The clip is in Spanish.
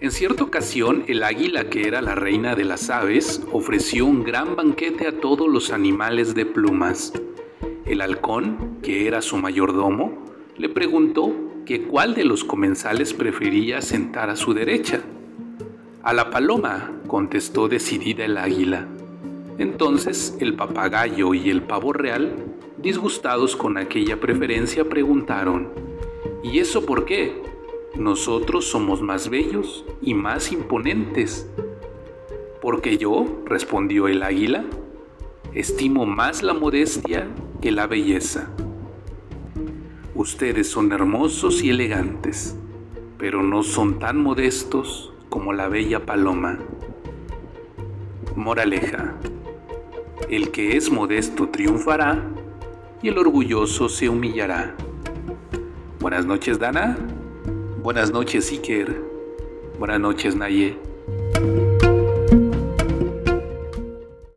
En cierta ocasión, el águila, que era la reina de las aves, ofreció un gran banquete a todos los animales de plumas. El halcón, que era su mayordomo, le preguntó que cuál de los comensales prefería sentar a su derecha. A la paloma, contestó decidida el águila. Entonces el papagayo y el pavo real, disgustados con aquella preferencia, preguntaron, ¿Y eso por qué? Nosotros somos más bellos y más imponentes. Porque yo, respondió el águila, estimo más la modestia que la belleza. Ustedes son hermosos y elegantes, pero no son tan modestos como la bella paloma. Moraleja. El que es modesto triunfará y el orgulloso se humillará. Buenas noches, Dana. Buenas noches, Iker. Buenas noches, Naye.